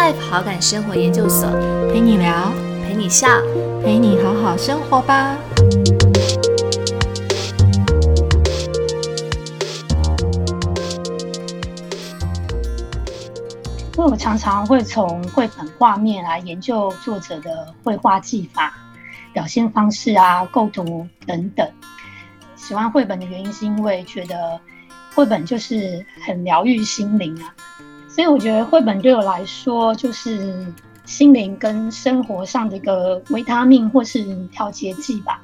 Life 好感生活研究所，陪你聊，陪你笑，陪你好好生活吧。因为我常常会从绘本画面来研究作者的绘画技法、表现方式啊、构图等等。喜欢绘本的原因是因为觉得绘本就是很疗愈心灵啊，所以我觉得绘本对我来说就是心灵跟生活上的一个维他命或是调节剂吧。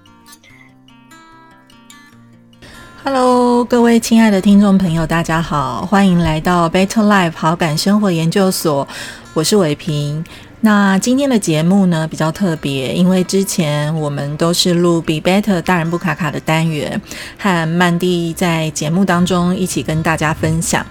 Hello，各位亲爱的听众朋友，大家好，欢迎来到 Better Life 好感生活研究所，我是伟平。那今天的节目呢比较特别，因为之前我们都是录 Be Better 大人不卡卡的单元，和曼蒂在节目当中一起跟大家分享。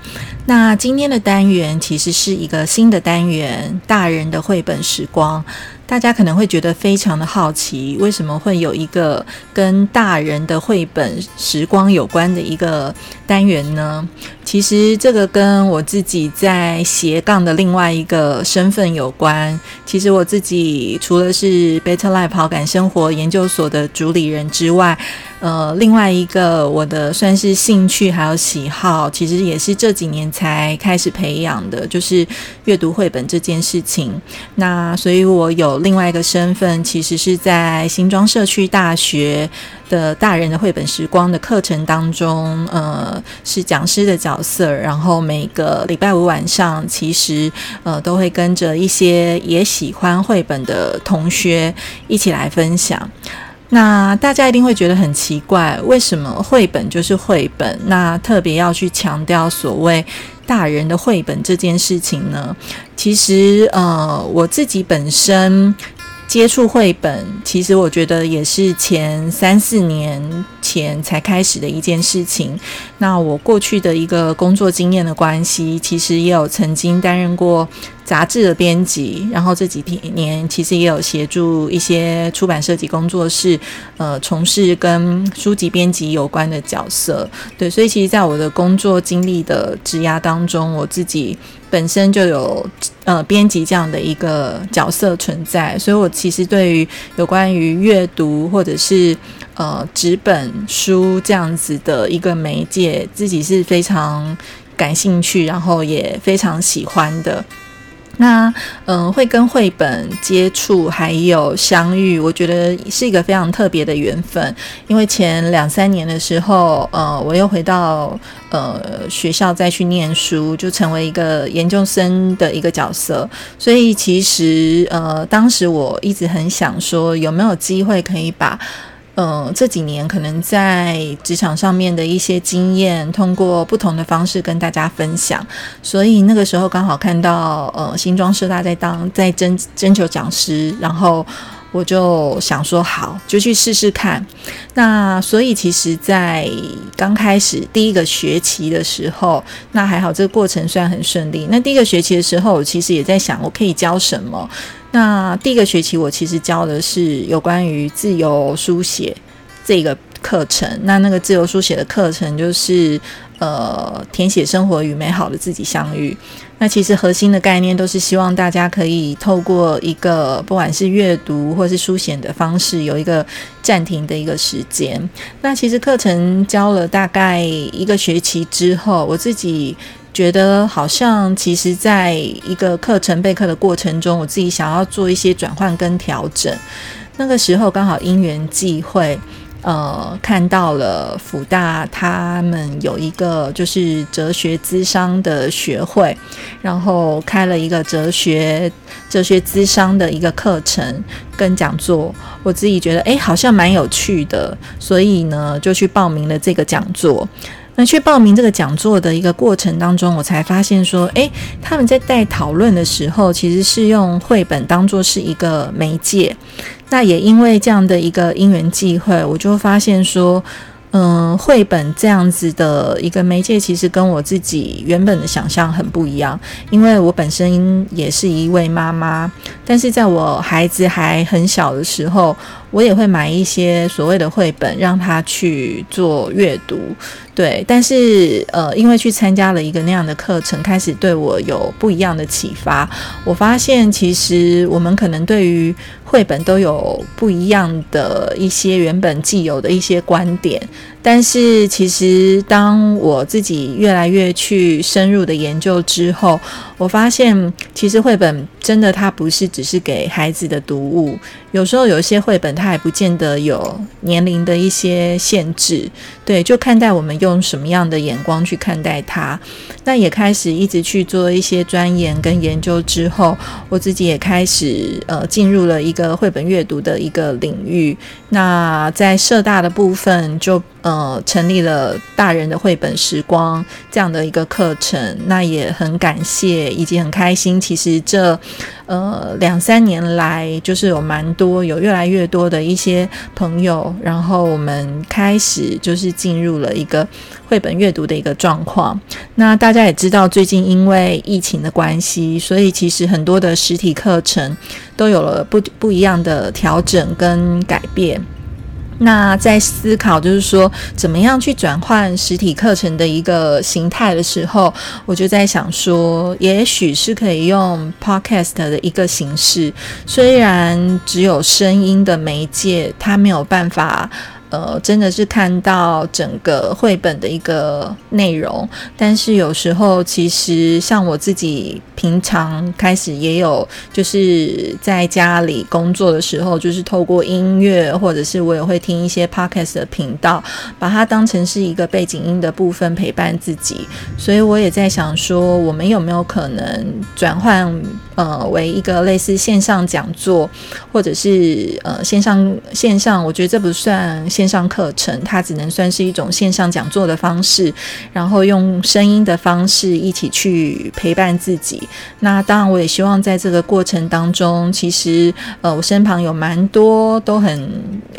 那今天的单元其实是一个新的单元——大人的绘本时光。大家可能会觉得非常的好奇，为什么会有一个跟大人的绘本时光有关的一个单元呢？其实这个跟我自己在斜杠的另外一个身份有关。其实我自己除了是 Better Life 好感生活研究所的主理人之外，呃，另外一个我的算是兴趣还有喜好，其实也是这几年才开始培养的，就是阅读绘本这件事情。那所以我有另外一个身份，其实是在新庄社区大学的大人的绘本时光的课程当中，呃，是讲师的角色。然后每个礼拜五晚上，其实呃都会跟着一些也喜欢绘本的同学一起来分享。那大家一定会觉得很奇怪，为什么绘本就是绘本？那特别要去强调所谓大人的绘本这件事情呢？其实，呃，我自己本身接触绘本，其实我觉得也是前三四年前才开始的一件事情。那我过去的一个工作经验的关系，其实也有曾经担任过。杂志的编辑，然后这几年其实也有协助一些出版设计工作室，呃，从事跟书籍编辑有关的角色。对，所以其实，在我的工作经历的职涯当中，我自己本身就有呃编辑这样的一个角色存在，所以我其实对于有关于阅读或者是呃纸本书这样子的一个媒介，自己是非常感兴趣，然后也非常喜欢的。那嗯，会跟绘本接触还有相遇，我觉得是一个非常特别的缘分。因为前两三年的时候，呃，我又回到呃学校再去念书，就成为一个研究生的一个角色。所以其实呃，当时我一直很想说，有没有机会可以把。呃，这几年可能在职场上面的一些经验，通过不同的方式跟大家分享。所以那个时候刚好看到呃新装师大在当在征征求讲师，然后我就想说好，就去试试看。那所以其实，在刚开始第一个学期的时候，那还好，这个过程虽然很顺利。那第一个学期的时候，我其实也在想，我可以教什么。那第一个学期，我其实教的是有关于自由书写这个课程。那那个自由书写的课程，就是呃，填写生活与美好的自己相遇。那其实核心的概念都是希望大家可以透过一个不管是阅读或是书写的方式，有一个暂停的一个时间。那其实课程教了大概一个学期之后，我自己。觉得好像，其实在一个课程备课的过程中，我自己想要做一些转换跟调整。那个时候刚好因缘际会，呃，看到了福大他们有一个就是哲学咨商的学会，然后开了一个哲学哲学咨商的一个课程跟讲座。我自己觉得，哎，好像蛮有趣的，所以呢，就去报名了这个讲座。那去报名这个讲座的一个过程当中，我才发现说，诶，他们在带讨论的时候，其实是用绘本当做是一个媒介。那也因为这样的一个因缘际会，我就发现说，嗯，绘本这样子的一个媒介，其实跟我自己原本的想象很不一样。因为我本身也是一位妈妈，但是在我孩子还很小的时候。我也会买一些所谓的绘本让他去做阅读。对，但是呃，因为去参加了一个那样的课程，开始对我有不一样的启发。我发现其实我们可能对于绘本都有不一样的一些原本既有的一些观点，但是其实当我自己越来越去深入的研究之后，我发现其实绘本真的它不是只是给孩子的读物，有时候有一些绘本它也不见得有年龄的一些限制。对，就看待我们用什么样的眼光去看待它。那也开始一直去做一些钻研跟研究之后，我自己也开始呃进入了一个绘本阅读的一个领域。那在社大的部分就。呃，成立了大人的绘本时光这样的一个课程，那也很感谢以及很开心。其实这呃两三年来，就是有蛮多有越来越多的一些朋友，然后我们开始就是进入了一个绘本阅读的一个状况。那大家也知道，最近因为疫情的关系，所以其实很多的实体课程都有了不不一样的调整跟改变。那在思考，就是说怎么样去转换实体课程的一个形态的时候，我就在想说，也许是可以用 podcast 的一个形式，虽然只有声音的媒介，它没有办法。呃，真的是看到整个绘本的一个内容，但是有时候其实像我自己平常开始也有，就是在家里工作的时候，就是透过音乐，或者是我也会听一些 podcast 的频道，把它当成是一个背景音的部分陪伴自己。所以我也在想说，我们有没有可能转换呃为一个类似线上讲座，或者是呃线上线上，我觉得这不算线。上课程，它只能算是一种线上讲座的方式，然后用声音的方式一起去陪伴自己。那当然，我也希望在这个过程当中，其实呃，我身旁有蛮多都很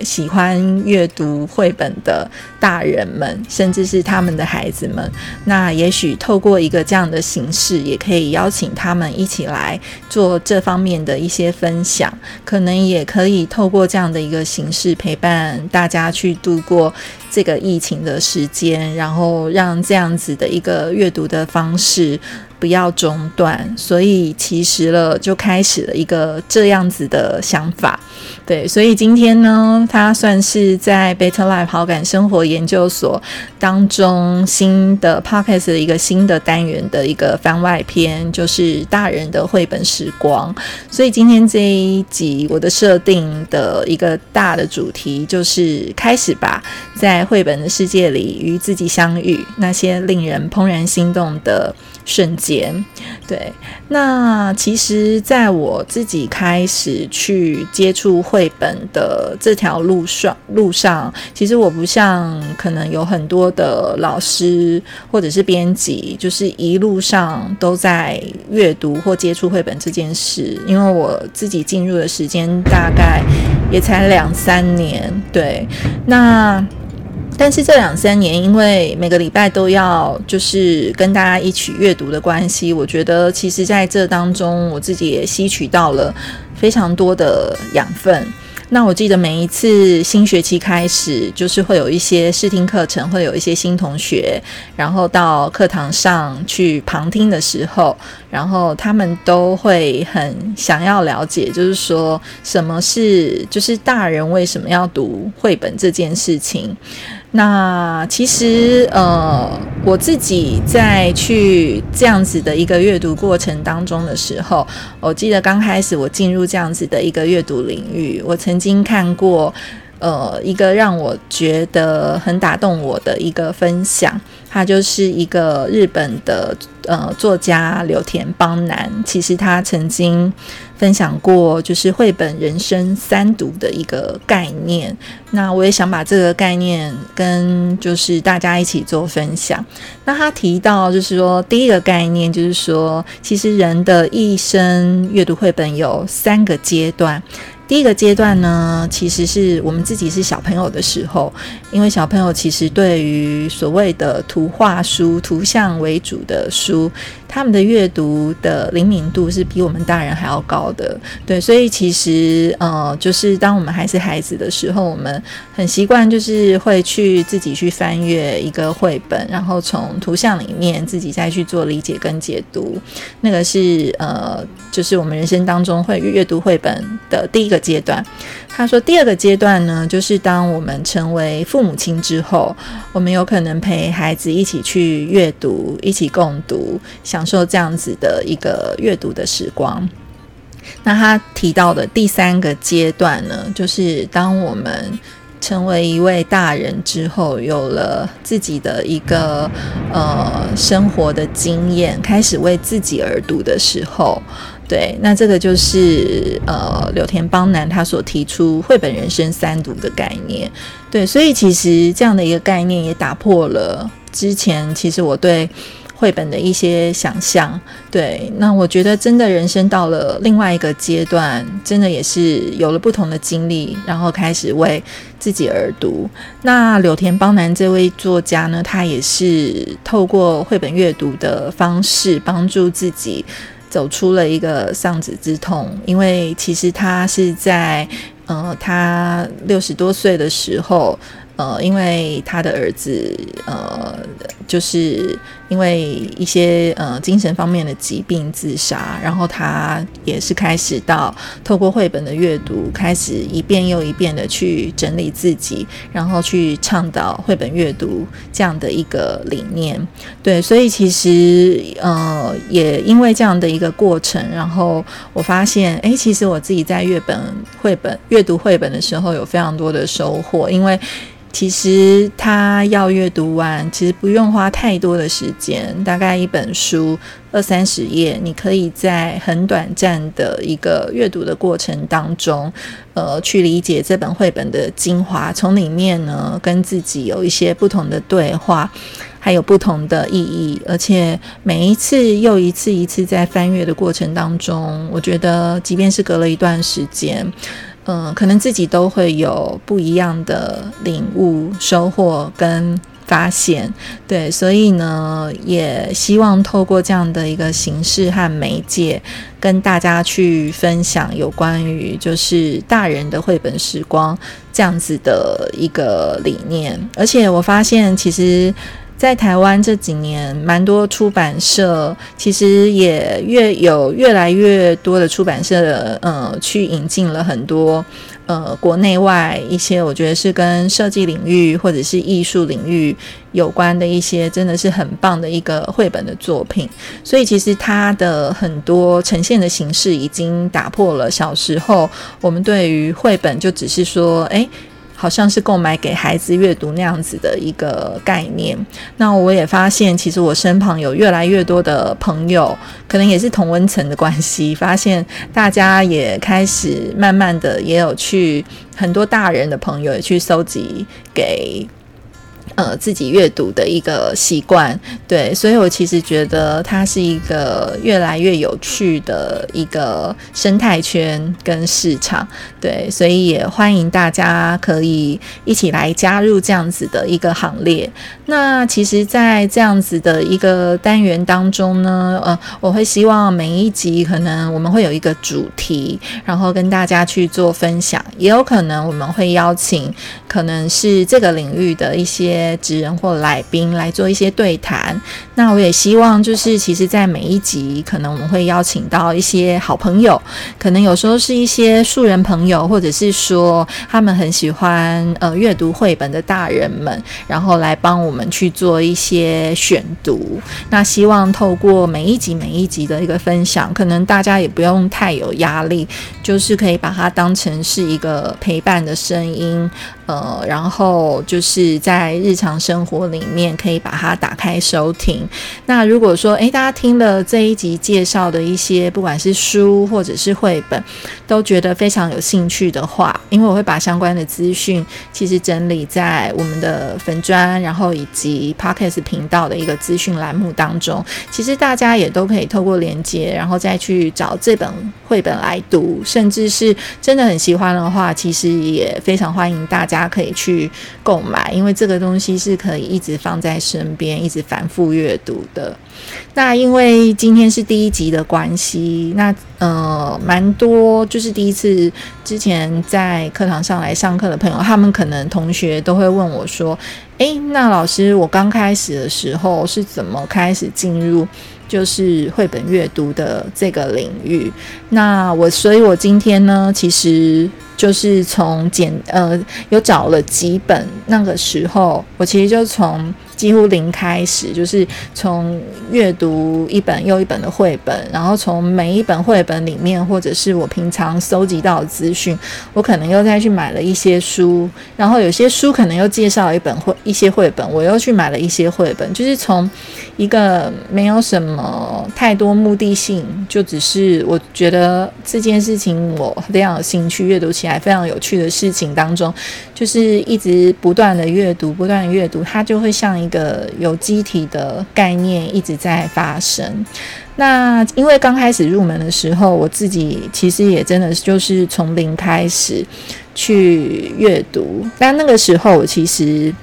喜欢阅读绘本的大人们，甚至是他们的孩子们。那也许透过一个这样的形式，也可以邀请他们一起来做这方面的一些分享。可能也可以透过这样的一个形式陪伴大家。去度过这个疫情的时间，然后让这样子的一个阅读的方式。不要中断，所以其实了就开始了一个这样子的想法，对，所以今天呢，它算是在 Better Life 好感生活研究所当中新的 Podcast 的一个新的单元的一个番外篇，就是大人的绘本时光。所以今天这一集我的设定的一个大的主题就是开始吧，在绘本的世界里与自己相遇，那些令人怦然心动的。瞬间，对。那其实，在我自己开始去接触绘本的这条路上，路上，其实我不像可能有很多的老师或者是编辑，就是一路上都在阅读或接触绘本这件事。因为我自己进入的时间大概也才两三年，对。那但是这两三年，因为每个礼拜都要就是跟大家一起阅读的关系，我觉得其实在这当中，我自己也吸取到了非常多的养分。那我记得每一次新学期开始，就是会有一些试听课程，会有一些新同学，然后到课堂上去旁听的时候，然后他们都会很想要了解，就是说什么是就是大人为什么要读绘本这件事情。那其实，呃，我自己在去这样子的一个阅读过程当中的时候，我记得刚开始我进入这样子的一个阅读领域，我曾经看过。呃，一个让我觉得很打动我的一个分享，他就是一个日本的呃作家柳田邦男。其实他曾经分享过，就是绘本人生三读的一个概念。那我也想把这个概念跟就是大家一起做分享。那他提到就是说，第一个概念就是说，其实人的一生阅读绘本有三个阶段。第一个阶段呢，其实是我们自己是小朋友的时候，因为小朋友其实对于所谓的图画书、图像为主的书，他们的阅读的灵敏度是比我们大人还要高的。对，所以其实呃，就是当我们还是孩子的时候，我们很习惯就是会去自己去翻阅一个绘本，然后从图像里面自己再去做理解跟解读。那个是呃，就是我们人生当中会阅读绘本的第一个阶段。他说，第二个阶段呢，就是当我们成为父母亲之后，我们有可能陪孩子一起去阅读，一起共读，享受这样子的一个阅读的时光。那他提到的第三个阶段呢，就是当我们成为一位大人之后，有了自己的一个呃生活的经验，开始为自己而读的时候。对，那这个就是呃柳田邦男他所提出绘本人生三读的概念。对，所以其实这样的一个概念也打破了之前其实我对绘本的一些想象。对，那我觉得真的人生到了另外一个阶段，真的也是有了不同的经历，然后开始为自己而读。那柳田邦男这位作家呢，他也是透过绘本阅读的方式帮助自己。走出了一个丧子之痛，因为其实他是在，呃，他六十多岁的时候。呃，因为他的儿子，呃，就是因为一些呃精神方面的疾病自杀，然后他也是开始到透过绘本的阅读，开始一遍又一遍的去整理自己，然后去倡导绘本阅读这样的一个理念。对，所以其实呃，也因为这样的一个过程，然后我发现，哎，其实我自己在阅本绘本阅读绘本的时候，有非常多的收获，因为。其实他要阅读完，其实不用花太多的时间，大概一本书二三十页，你可以在很短暂的一个阅读的过程当中，呃，去理解这本绘本的精华，从里面呢跟自己有一些不同的对话，还有不同的意义，而且每一次又一次一次在翻阅的过程当中，我觉得即便是隔了一段时间。嗯，可能自己都会有不一样的领悟、收获跟发现，对，所以呢，也希望透过这样的一个形式和媒介，跟大家去分享有关于就是大人的绘本时光这样子的一个理念。而且我发现，其实。在台湾这几年，蛮多出版社其实也越有越来越多的出版社，呃，去引进了很多呃国内外一些我觉得是跟设计领域或者是艺术领域有关的一些，真的是很棒的一个绘本的作品。所以其实它的很多呈现的形式已经打破了小时候我们对于绘本就只是说，哎。好像是购买给孩子阅读那样子的一个概念。那我也发现，其实我身旁有越来越多的朋友，可能也是同温层的关系，发现大家也开始慢慢的也有去很多大人的朋友也去搜集给。呃，自己阅读的一个习惯，对，所以我其实觉得它是一个越来越有趣的一个生态圈跟市场，对，所以也欢迎大家可以一起来加入这样子的一个行列。那其实，在这样子的一个单元当中呢，呃，我会希望每一集可能我们会有一个主题，然后跟大家去做分享，也有可能我们会邀请可能是这个领域的一些。职人或来宾来做一些对谈，那我也希望就是，其实，在每一集，可能我们会邀请到一些好朋友，可能有时候是一些素人朋友，或者是说他们很喜欢呃阅读绘本的大人们，然后来帮我们去做一些选读。那希望透过每一集每一集的一个分享，可能大家也不用太有压力，就是可以把它当成是一个陪伴的声音。呃，然后就是在日常生活里面可以把它打开收听。那如果说，诶，大家听了这一集介绍的一些，不管是书或者是绘本，都觉得非常有兴趣的话，因为我会把相关的资讯其实整理在我们的粉砖，然后以及 Podcast 频道的一个资讯栏目当中。其实大家也都可以透过连接，然后再去找这本绘本来读，甚至是真的很喜欢的话，其实也非常欢迎大家。大家可以去购买，因为这个东西是可以一直放在身边，一直反复阅读的。那因为今天是第一集的关系，那呃，蛮多就是第一次之前在课堂上来上课的朋友，他们可能同学都会问我说：“诶，那老师，我刚开始的时候是怎么开始进入就是绘本阅读的这个领域？”那我，所以我今天呢，其实。就是从简呃有找了几本，那个时候我其实就从几乎零开始，就是从阅读一本又一本的绘本，然后从每一本绘本里面，或者是我平常搜集到的资讯，我可能又再去买了一些书，然后有些书可能又介绍一本绘一些绘本，我又去买了一些绘本，就是从一个没有什么太多目的性，就只是我觉得这件事情我非常有兴趣阅读起。来非常有趣的事情当中，就是一直不断的阅读，不断的阅读，它就会像一个有机体的概念一直在发生。那因为刚开始入门的时候，我自己其实也真的就是从零开始去阅读，但那个时候我其实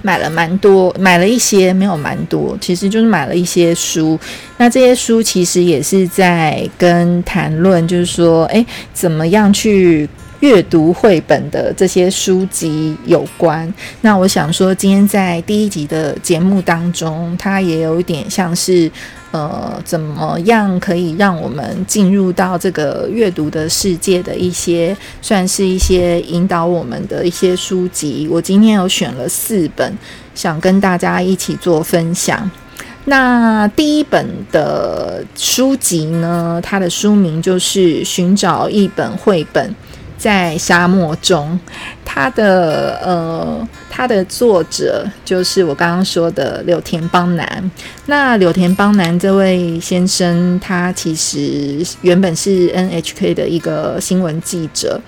买了蛮多，买了一些没有蛮多，其实就是买了一些书。那这些书其实也是在跟谈论，就是说，诶，怎么样去。阅读绘本的这些书籍有关，那我想说，今天在第一集的节目当中，它也有一点像是，呃，怎么样可以让我们进入到这个阅读的世界的一些，算是一些引导我们的一些书籍。我今天有选了四本，想跟大家一起做分享。那第一本的书籍呢，它的书名就是《寻找一本绘本》。在沙漠中，他的呃，他的作者就是我刚刚说的柳田邦男。那柳田邦男这位先生，他其实原本是 NHK 的一个新闻记者。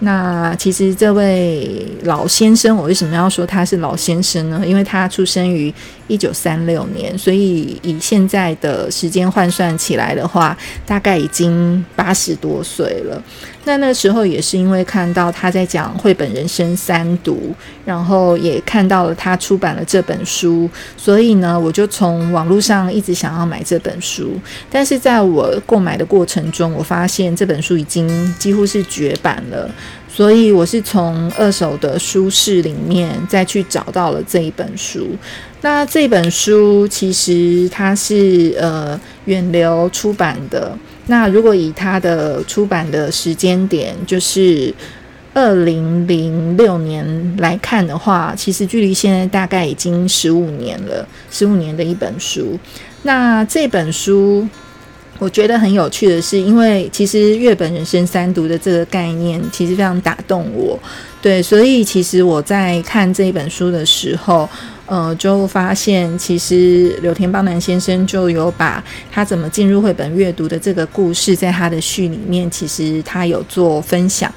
那其实这位老先生，我为什么要说他是老先生呢？因为他出生于一九三六年，所以以现在的时间换算起来的话，大概已经八十多岁了。那那时候也是因为看到他在讲绘本人生三读，然后也看到了他出版了这本书，所以呢，我就从网络上一直想要买这本书。但是在我购买的过程中，我发现这本书已经几乎是绝版了。所以我是从二手的书市里面再去找到了这一本书。那这本书其实它是呃远流出版的。那如果以它的出版的时间点，就是二零零六年来看的话，其实距离现在大概已经十五年了，十五年的一本书。那这本书。我觉得很有趣的是，因为其实月本人生三读的这个概念其实非常打动我，对，所以其实我在看这一本书的时候，呃，就发现其实柳田邦男先生就有把他怎么进入绘本阅读的这个故事，在他的序里面，其实他有做分享。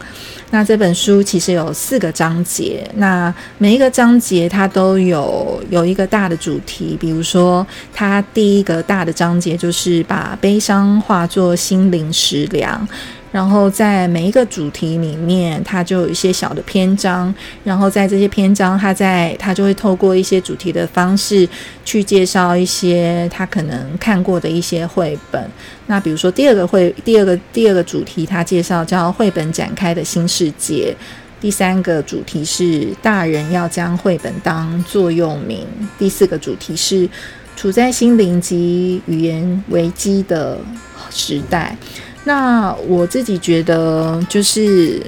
那这本书其实有四个章节，那每一个章节它都有有一个大的主题，比如说它第一个大的章节就是把悲伤化作心灵食粮。然后在每一个主题里面，它就有一些小的篇章。然后在这些篇章，它在它就会透过一些主题的方式去介绍一些他可能看过的一些绘本。那比如说第二个绘，第二个第二个主题，它介绍叫绘本展开的新世界。第三个主题是大人要将绘本当座右铭。第四个主题是处在心灵及语言危机的时代。那我自己觉得，就是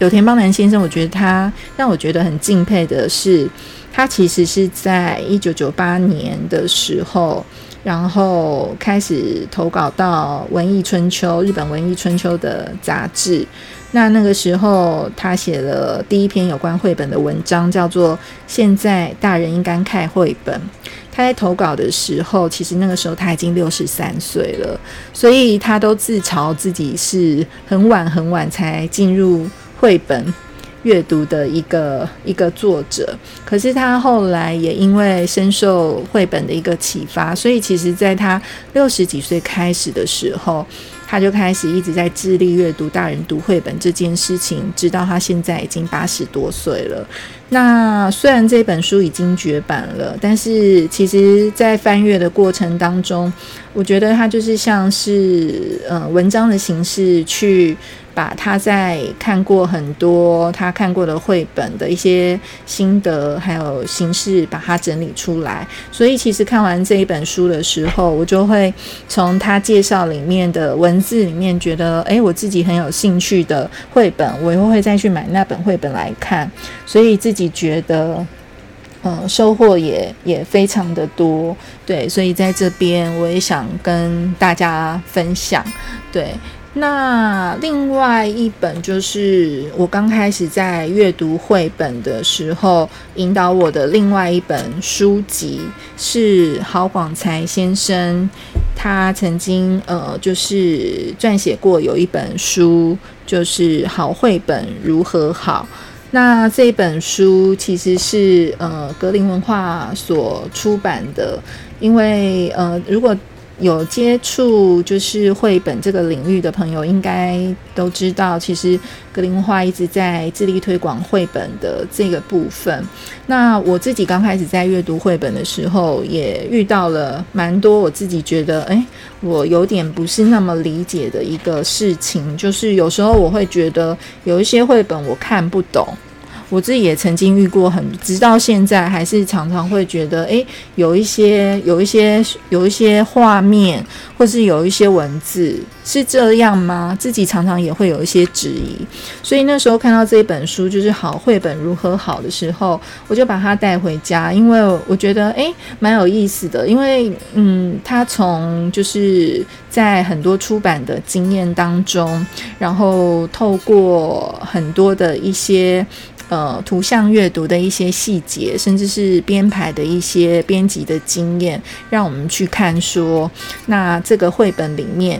柳田邦男先生，我觉得他让我觉得很敬佩的是，他其实是在一九九八年的时候，然后开始投稿到《文艺春秋》日本《文艺春秋》的杂志。那那个时候，他写了第一篇有关绘本的文章，叫做《现在大人应该看绘本》。他在投稿的时候，其实那个时候他已经六十三岁了，所以他都自嘲自己是很晚很晚才进入绘本阅读的一个一个作者。可是他后来也因为深受绘本的一个启发，所以其实在他六十几岁开始的时候。他就开始一直在致力阅读大人读绘本这件事情，直到他现在已经八十多岁了。那虽然这本书已经绝版了，但是其实，在翻阅的过程当中，我觉得它就是像是呃文章的形式去。把他在看过很多他看过的绘本的一些心得，还有形式，把它整理出来。所以其实看完这一本书的时候，我就会从他介绍里面的文字里面，觉得诶，我自己很有兴趣的绘本，我又会再去买那本绘本来看。所以自己觉得，嗯，收获也也非常的多。对，所以在这边我也想跟大家分享。对。那另外一本就是我刚开始在阅读绘本的时候，引导我的另外一本书籍是郝广才先生，他曾经呃就是撰写过有一本书，就是好绘本如何好。那这本书其实是呃格林文化所出版的，因为呃如果。有接触就是绘本这个领域的朋友，应该都知道，其实格林文化一直在致力推广绘本的这个部分。那我自己刚开始在阅读绘本的时候，也遇到了蛮多我自己觉得，哎，我有点不是那么理解的一个事情，就是有时候我会觉得有一些绘本我看不懂。我自己也曾经遇过，很直到现在还是常常会觉得，诶，有一些有一些有一些画面，或是有一些文字是这样吗？自己常常也会有一些质疑。所以那时候看到这一本书，就是好绘本如何好的时候，我就把它带回家，因为我觉得诶，蛮有意思的。因为嗯，他从就是在很多出版的经验当中，然后透过很多的一些。呃，图像阅读的一些细节，甚至是编排的一些编辑的经验，让我们去看说，那这个绘本里面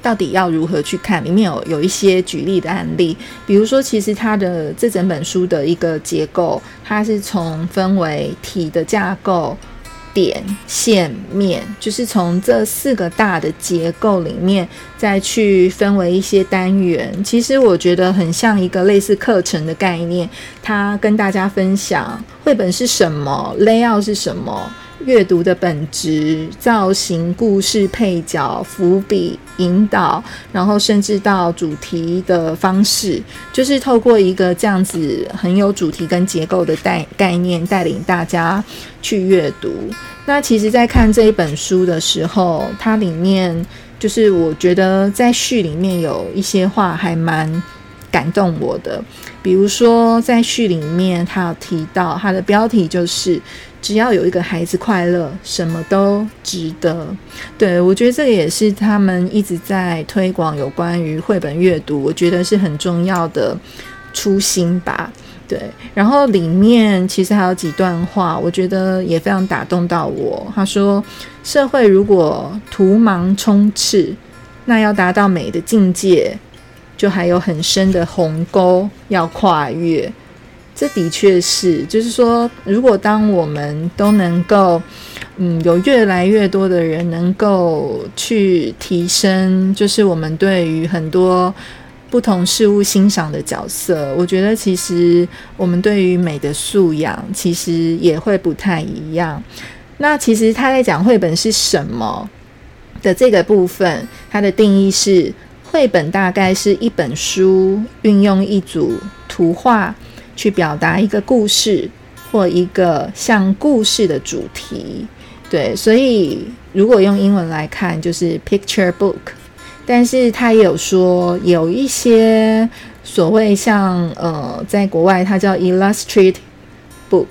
到底要如何去看？里面有有一些举例的案例，比如说，其实它的这整本书的一个结构，它是从分为体的架构。点、线、面，就是从这四个大的结构里面，再去分为一些单元。其实我觉得很像一个类似课程的概念，它跟大家分享绘本是什么，layout 是什么。阅读的本质、造型、故事、配角、伏笔、引导，然后甚至到主题的方式，就是透过一个这样子很有主题跟结构的带概念，带领大家去阅读。那其实，在看这一本书的时候，它里面就是我觉得在序里面有一些话还蛮感动我的，比如说在序里面，他有提到他的标题就是。只要有一个孩子快乐，什么都值得。对我觉得这个也是他们一直在推广有关于绘本阅读，我觉得是很重要的初心吧。对，然后里面其实还有几段话，我觉得也非常打动到我。他说：“社会如果图盲充斥，那要达到美的境界，就还有很深的鸿沟要跨越。”这的确是，就是说，如果当我们都能够，嗯，有越来越多的人能够去提升，就是我们对于很多不同事物欣赏的角色，我觉得其实我们对于美的素养其实也会不太一样。那其实他在讲绘本是什么的这个部分，它的定义是，绘本大概是一本书运用一组图画。去表达一个故事或一个像故事的主题，对，所以如果用英文来看，就是 picture book。但是他也有说，有一些所谓像呃，在国外它叫 illustrate book，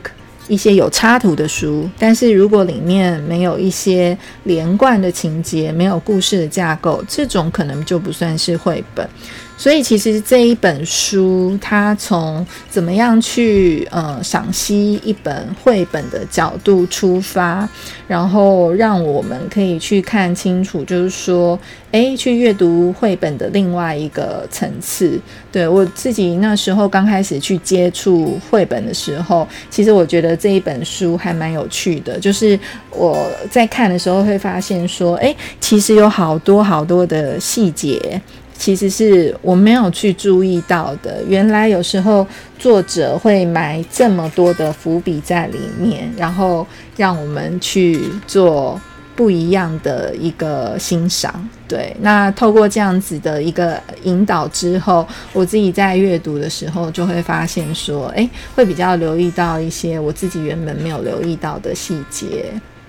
一些有插图的书。但是如果里面没有一些连贯的情节，没有故事的架构，这种可能就不算是绘本。所以其实这一本书，它从怎么样去呃赏析一本绘本的角度出发，然后让我们可以去看清楚，就是说，诶，去阅读绘本的另外一个层次。对我自己那时候刚开始去接触绘本的时候，其实我觉得这一本书还蛮有趣的，就是我在看的时候会发现说，诶，其实有好多好多的细节。其实是我没有去注意到的。原来有时候作者会埋这么多的伏笔在里面，然后让我们去做不一样的一个欣赏。对，那透过这样子的一个引导之后，我自己在阅读的时候就会发现说，诶，会比较留意到一些我自己原本没有留意到的细节。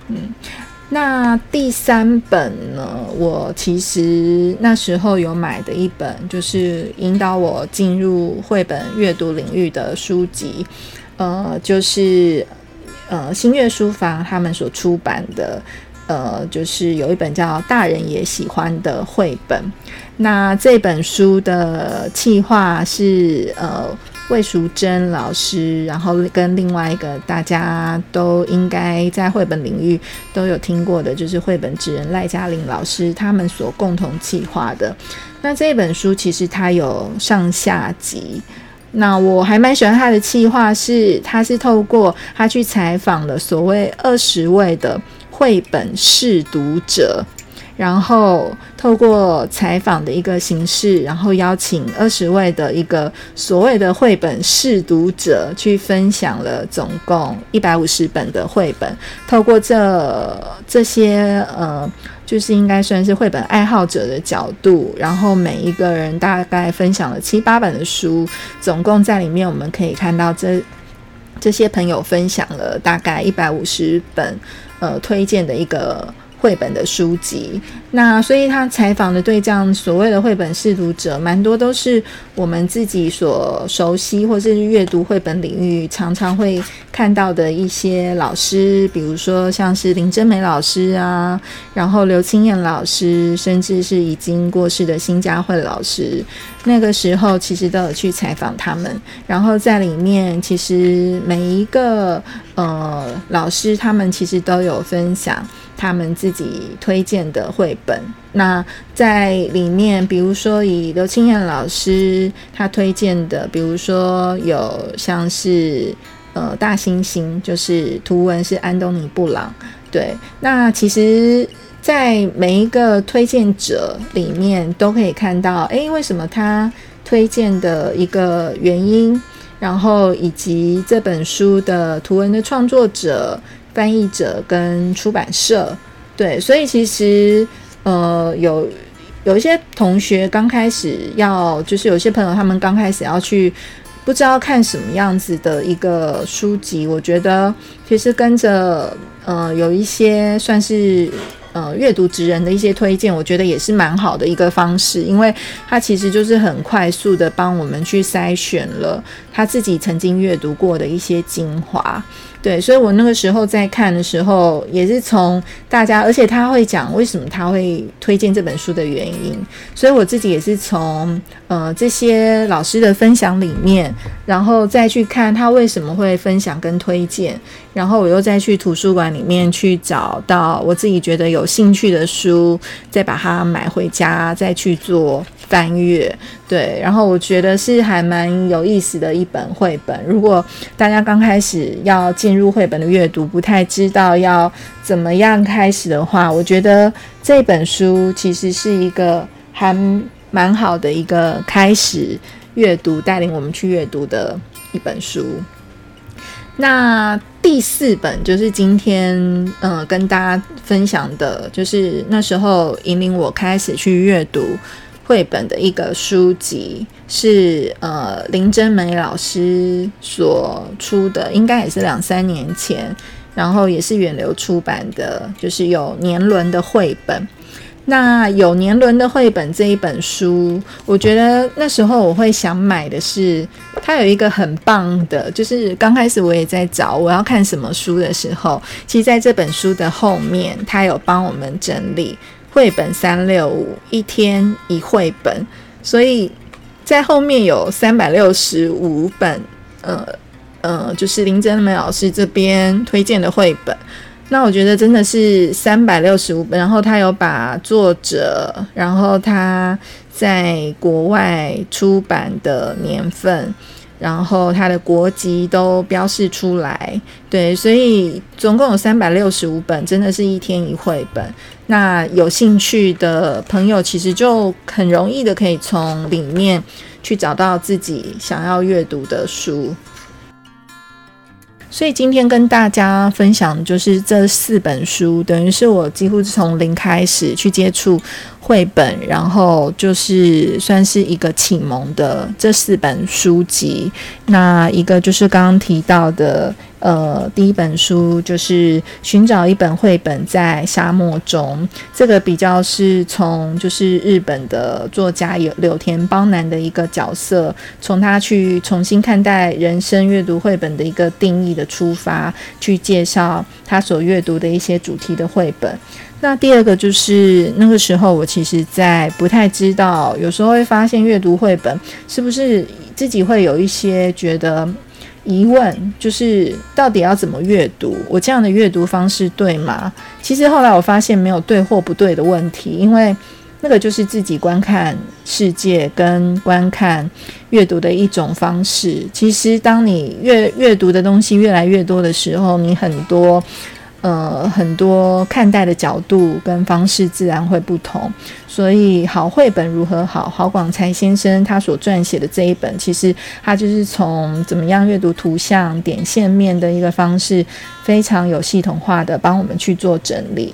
嗯。那第三本呢？我其实那时候有买的一本，就是引导我进入绘本阅读领域的书籍，呃，就是呃新月书房他们所出版的，呃，就是有一本叫《大人也喜欢》的绘本。那这本书的企划是呃。魏淑珍老师，然后跟另外一个大家都应该在绘本领域都有听过的，就是绘本之人赖嘉玲老师，他们所共同企划的。那这本书其实它有上下集，那我还蛮喜欢他的企划，是他是透过他去采访了所谓二十位的绘本试读者。然后透过采访的一个形式，然后邀请二十位的一个所谓的绘本试读者去分享了总共一百五十本的绘本。透过这这些呃，就是应该算是绘本爱好者的角度，然后每一个人大概分享了七八本的书，总共在里面我们可以看到这这些朋友分享了大概一百五十本呃推荐的一个。绘本的书籍，那所以他采访的对象，所谓的绘本试读者，蛮多都是我们自己所熟悉或是阅读绘本领域常常会看到的一些老师，比如说像是林真美老师啊，然后刘青燕老师，甚至是已经过世的新佳慧老师，那个时候其实都有去采访他们，然后在里面其实每一个呃老师，他们其实都有分享。他们自己推荐的绘本，那在里面，比如说以刘青燕老师他推荐的，比如说有像是呃大猩猩，就是图文是安东尼布朗，对。那其实，在每一个推荐者里面，都可以看到，诶，为什么他推荐的一个原因，然后以及这本书的图文的创作者。翻译者跟出版社，对，所以其实呃有有一些同学刚开始要，就是有些朋友他们刚开始要去，不知道看什么样子的一个书籍，我觉得其实跟着呃有一些算是。呃，阅读职人的一些推荐，我觉得也是蛮好的一个方式，因为他其实就是很快速的帮我们去筛选了他自己曾经阅读过的一些精华。对，所以我那个时候在看的时候，也是从大家，而且他会讲为什么他会推荐这本书的原因，所以我自己也是从呃这些老师的分享里面，然后再去看他为什么会分享跟推荐。然后我又再去图书馆里面去找到我自己觉得有兴趣的书，再把它买回家，再去做翻阅。对，然后我觉得是还蛮有意思的一本绘本。如果大家刚开始要进入绘本的阅读，不太知道要怎么样开始的话，我觉得这本书其实是一个还蛮好的一个开始阅读，带领我们去阅读的一本书。那第四本就是今天呃跟大家分享的，就是那时候引领我开始去阅读绘本的一个书籍，是呃林真美老师所出的，应该也是两三年前，然后也是远流出版的，就是有年轮的绘本。那有年轮的绘本这一本书，我觉得那时候我会想买的是，它有一个很棒的，就是刚开始我也在找我要看什么书的时候，其实在这本书的后面，它有帮我们整理绘本三六五一天一绘本，所以在后面有三百六十五本，呃呃，就是林真美老师这边推荐的绘本。那我觉得真的是三百六十五本，然后他有把作者，然后他在国外出版的年份。然后它的国籍都标示出来，对，所以总共有三百六十五本，真的是一天一绘本。那有兴趣的朋友，其实就很容易的可以从里面去找到自己想要阅读的书。所以今天跟大家分享就是这四本书，等于是我几乎是从零开始去接触绘本，然后就是算是一个启蒙的这四本书籍。那一个就是刚刚提到的。呃，第一本书就是寻找一本绘本在沙漠中，这个比较是从就是日本的作家有柳田邦男的一个角色，从他去重新看待人生阅读绘本的一个定义的出发，去介绍他所阅读的一些主题的绘本。那第二个就是那个时候我其实在不太知道，有时候会发现阅读绘本是不是自己会有一些觉得。疑问就是到底要怎么阅读？我这样的阅读方式对吗？其实后来我发现没有对或不对的问题，因为那个就是自己观看世界跟观看阅读的一种方式。其实当你阅阅读的东西越来越多的时候，你很多。呃，很多看待的角度跟方式自然会不同，所以好绘本如何好？郝广才先生他所撰写的这一本，其实他就是从怎么样阅读图像点线面的一个方式，非常有系统化的帮我们去做整理。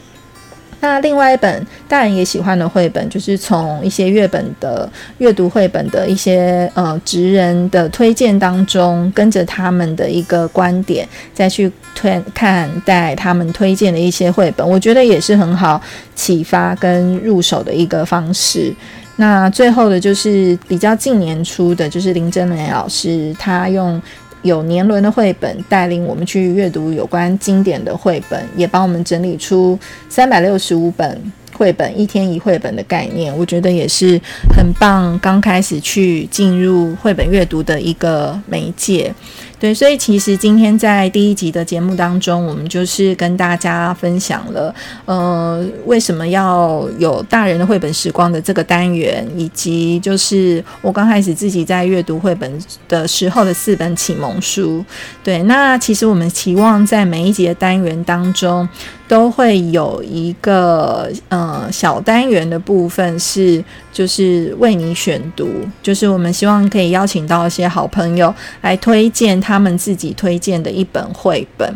那另外一本大人也喜欢的绘本，就是从一些阅本的阅读绘本的一些呃职人的推荐当中，跟着他们的一个观点，再去推看待他们推荐的一些绘本，我觉得也是很好启发跟入手的一个方式。那最后的就是比较近年出的，就是林真美老师他用。有年轮的绘本带领我们去阅读有关经典的绘本，也帮我们整理出三百六十五本绘本一天一绘本的概念，我觉得也是很棒。刚开始去进入绘本阅读的一个媒介。对，所以其实今天在第一集的节目当中，我们就是跟大家分享了，呃，为什么要有大人的绘本时光的这个单元，以及就是我刚开始自己在阅读绘本的时候的四本启蒙书。对，那其实我们期望在每一集的单元当中。都会有一个呃小单元的部分是，就是为你选读，就是我们希望可以邀请到一些好朋友来推荐他们自己推荐的一本绘本，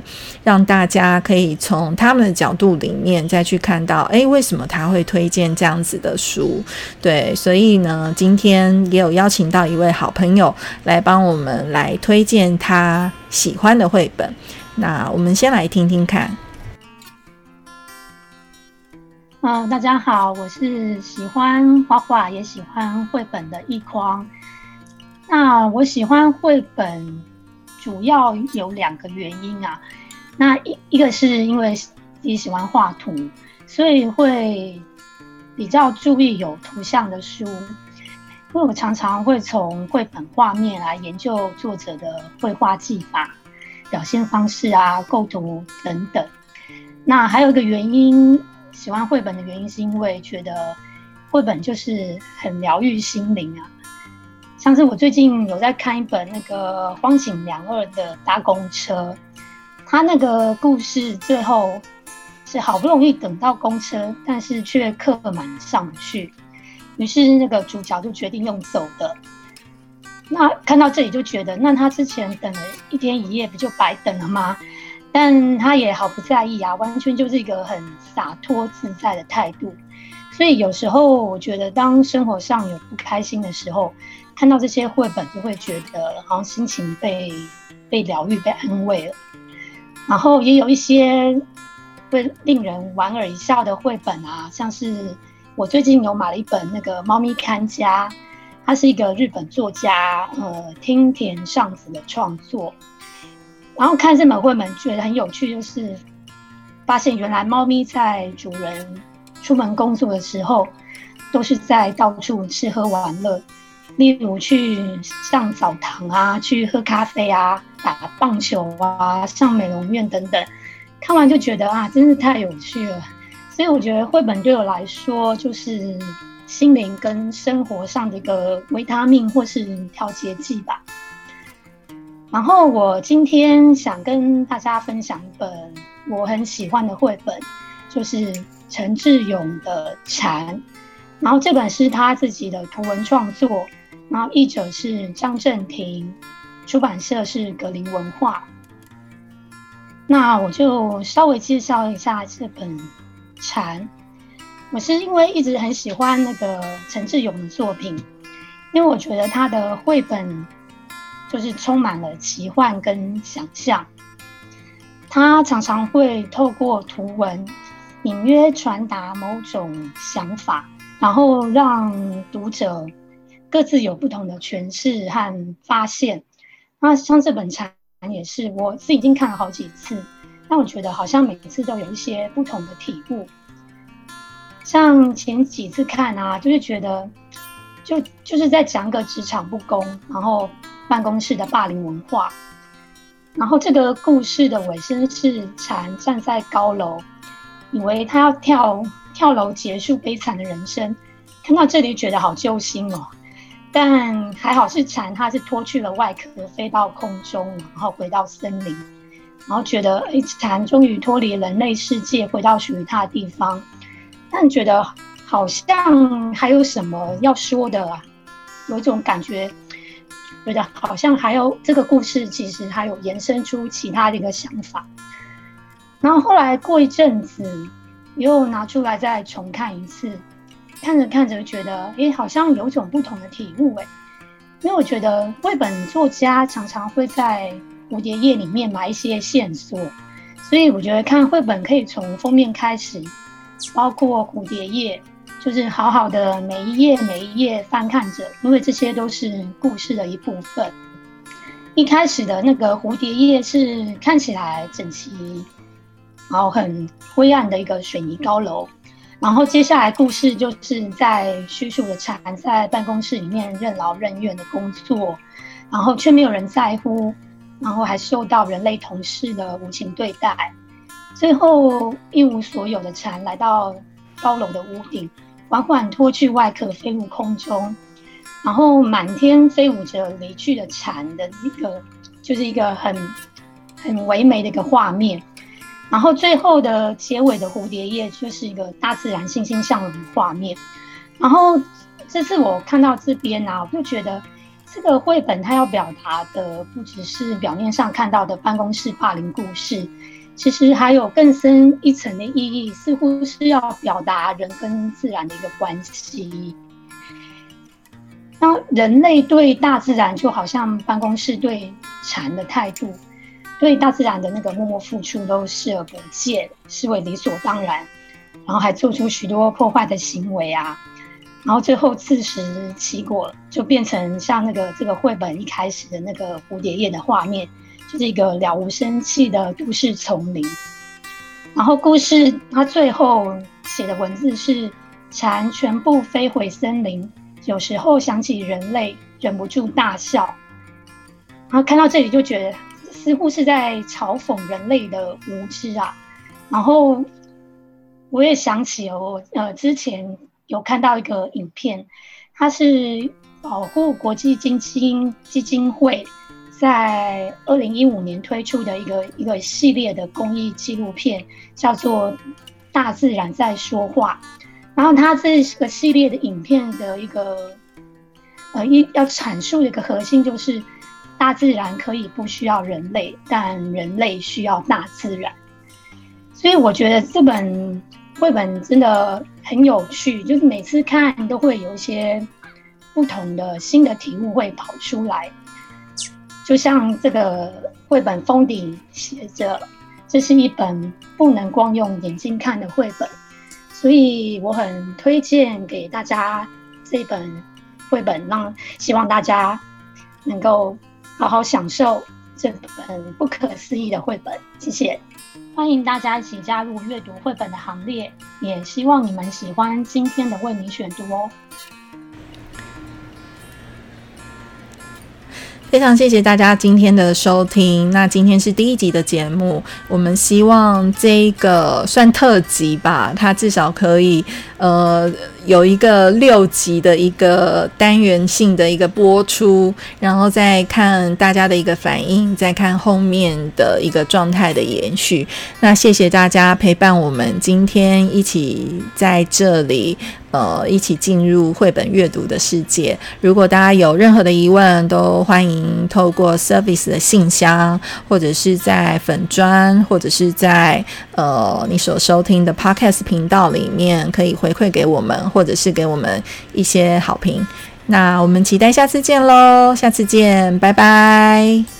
让大家可以从他们的角度里面再去看到，诶，为什么他会推荐这样子的书？对，所以呢，今天也有邀请到一位好朋友来帮我们来推荐他喜欢的绘本。那我们先来听听看。嗯，大家好，我是喜欢画画也喜欢绘本的一匡。那我喜欢绘本主要有两个原因啊。那一一个是因为自己喜欢画图，所以会比较注意有图像的书。因为我常常会从绘本画面来研究作者的绘画技法、表现方式啊、构图等等。那还有一个原因。喜欢绘本的原因是因为觉得绘本就是很疗愈心灵啊。像是我最近有在看一本那个荒井良二的搭公车，他那个故事最后是好不容易等到公车，但是却客满上去，于是那个主角就决定用走的。那看到这里就觉得，那他之前等了一天一夜，不就白等了吗？但他也毫不在意啊，完全就是一个很洒脱自在的态度。所以有时候我觉得，当生活上有不开心的时候，看到这些绘本，就会觉得好像心情被被疗愈、被安慰了。然后也有一些会令人莞尔一笑的绘本啊，像是我最近有买了一本那个《猫咪看家》，它是一个日本作家呃听田尚子的创作。然后看这本绘本，觉得很有趣，就是发现原来猫咪在主人出门工作的时候，都是在到处吃喝玩乐。例如去上澡堂啊，去喝咖啡啊，打棒球啊，上美容院等等，看完就觉得啊，真是太有趣了。所以我觉得绘本对我来说，就是心灵跟生活上的一个维他命或是调节剂吧。然后我今天想跟大家分享一本我很喜欢的绘本，就是陈志勇的《蝉》。然后这本是他自己的图文创作。然后译者是张正廷，出版社是格林文化。那我就稍微介绍一下这本《蝉》。我是因为一直很喜欢那个陈志勇的作品，因为我觉得他的绘本就是充满了奇幻跟想象。他常常会透过图文隐约传达某种想法，然后让读者。各自有不同的诠释和发现。那像这本《蝉》也是，我是已经看了好几次，但我觉得好像每次都有一些不同的体悟。像前几次看啊，就是觉得就就是在讲个职场不公，然后办公室的霸凌文化。然后这个故事的尾声是蝉站在高楼，以为他要跳跳楼结束悲惨的人生。看到这里觉得好揪心哦。但还好是蝉，它是脱去了外壳，飞到空中，然后回到森林，然后觉得哎，蝉终于脱离人类世界，回到属于它的地方。但觉得好像还有什么要说的，啊，有一种感觉，觉得好像还有这个故事，其实还有延伸出其他的一个想法。然后后来过一阵子，又拿出来再重看一次。看着看着，觉得诶，好像有种不同的体悟诶。因为我觉得绘本作家常常会在蝴蝶页里面埋一些线索，所以我觉得看绘本可以从封面开始，包括蝴蝶页，就是好好的每一页每一页翻看着，因为这些都是故事的一部分。一开始的那个蝴蝶页是看起来整齐，然后很灰暗的一个水泥高楼。然后接下来故事就是在叙述的蝉在办公室里面任劳任怨的工作，然后却没有人在乎，然后还受到人类同事的无情对待，最后一无所有的蝉来到高楼的屋顶，缓缓脱去外壳飞入空中，然后满天飞舞着离去的蝉的一个，就是一个很很唯美的一个画面。然后最后的结尾的蝴蝶叶就是一个大自然欣欣向荣的画面。然后这次我看到这边啊，我就觉得这个绘本它要表达的不只是表面上看到的办公室霸凌故事，其实还有更深一层的意义，似乎是要表达人跟自然的一个关系。当人类对大自然就好像办公室对蝉的态度。对大自然的那个默默付出都视而不见，视为理所当然，然后还做出许多破坏的行为啊，然后最后自食其果，就变成像那个这个绘本一开始的那个蝴蝶叶的画面，就是一个了无生气的都市丛林。然后故事它最后写的文字是：蝉全部飞回森林，有时候想起人类，忍不住大笑。然后看到这里就觉得。似乎是在嘲讽人类的无知啊，然后我也想起我呃之前有看到一个影片，它是保护国际金基金会在二零一五年推出的一个一个系列的公益纪录片，叫做《大自然在说话》，然后它这个系列的影片的一个呃一要阐述的一个核心就是。大自然可以不需要人类，但人类需要大自然。所以我觉得这本绘本真的很有趣，就是每次看都会有一些不同的新的题目会跑出来。就像这个绘本封底写着：“这是一本不能光用眼睛看的绘本。”所以我很推荐给大家这本绘本，让希望大家能够。好好享受这本不可思议的绘本，谢谢！欢迎大家一起加入阅读绘本的行列，也希望你们喜欢今天的为你选读哦。非常谢谢大家今天的收听。那今天是第一集的节目，我们希望这个算特辑吧，它至少可以呃有一个六集的一个单元性的一个播出，然后再看大家的一个反应，再看后面的一个状态的延续。那谢谢大家陪伴我们今天一起在这里。呃，一起进入绘本阅读的世界。如果大家有任何的疑问，都欢迎透过 Service 的信箱，或者是在粉砖，或者是在呃你所收听的 Podcast 频道里面，可以回馈给我们，或者是给我们一些好评。那我们期待下次见喽，下次见，拜拜。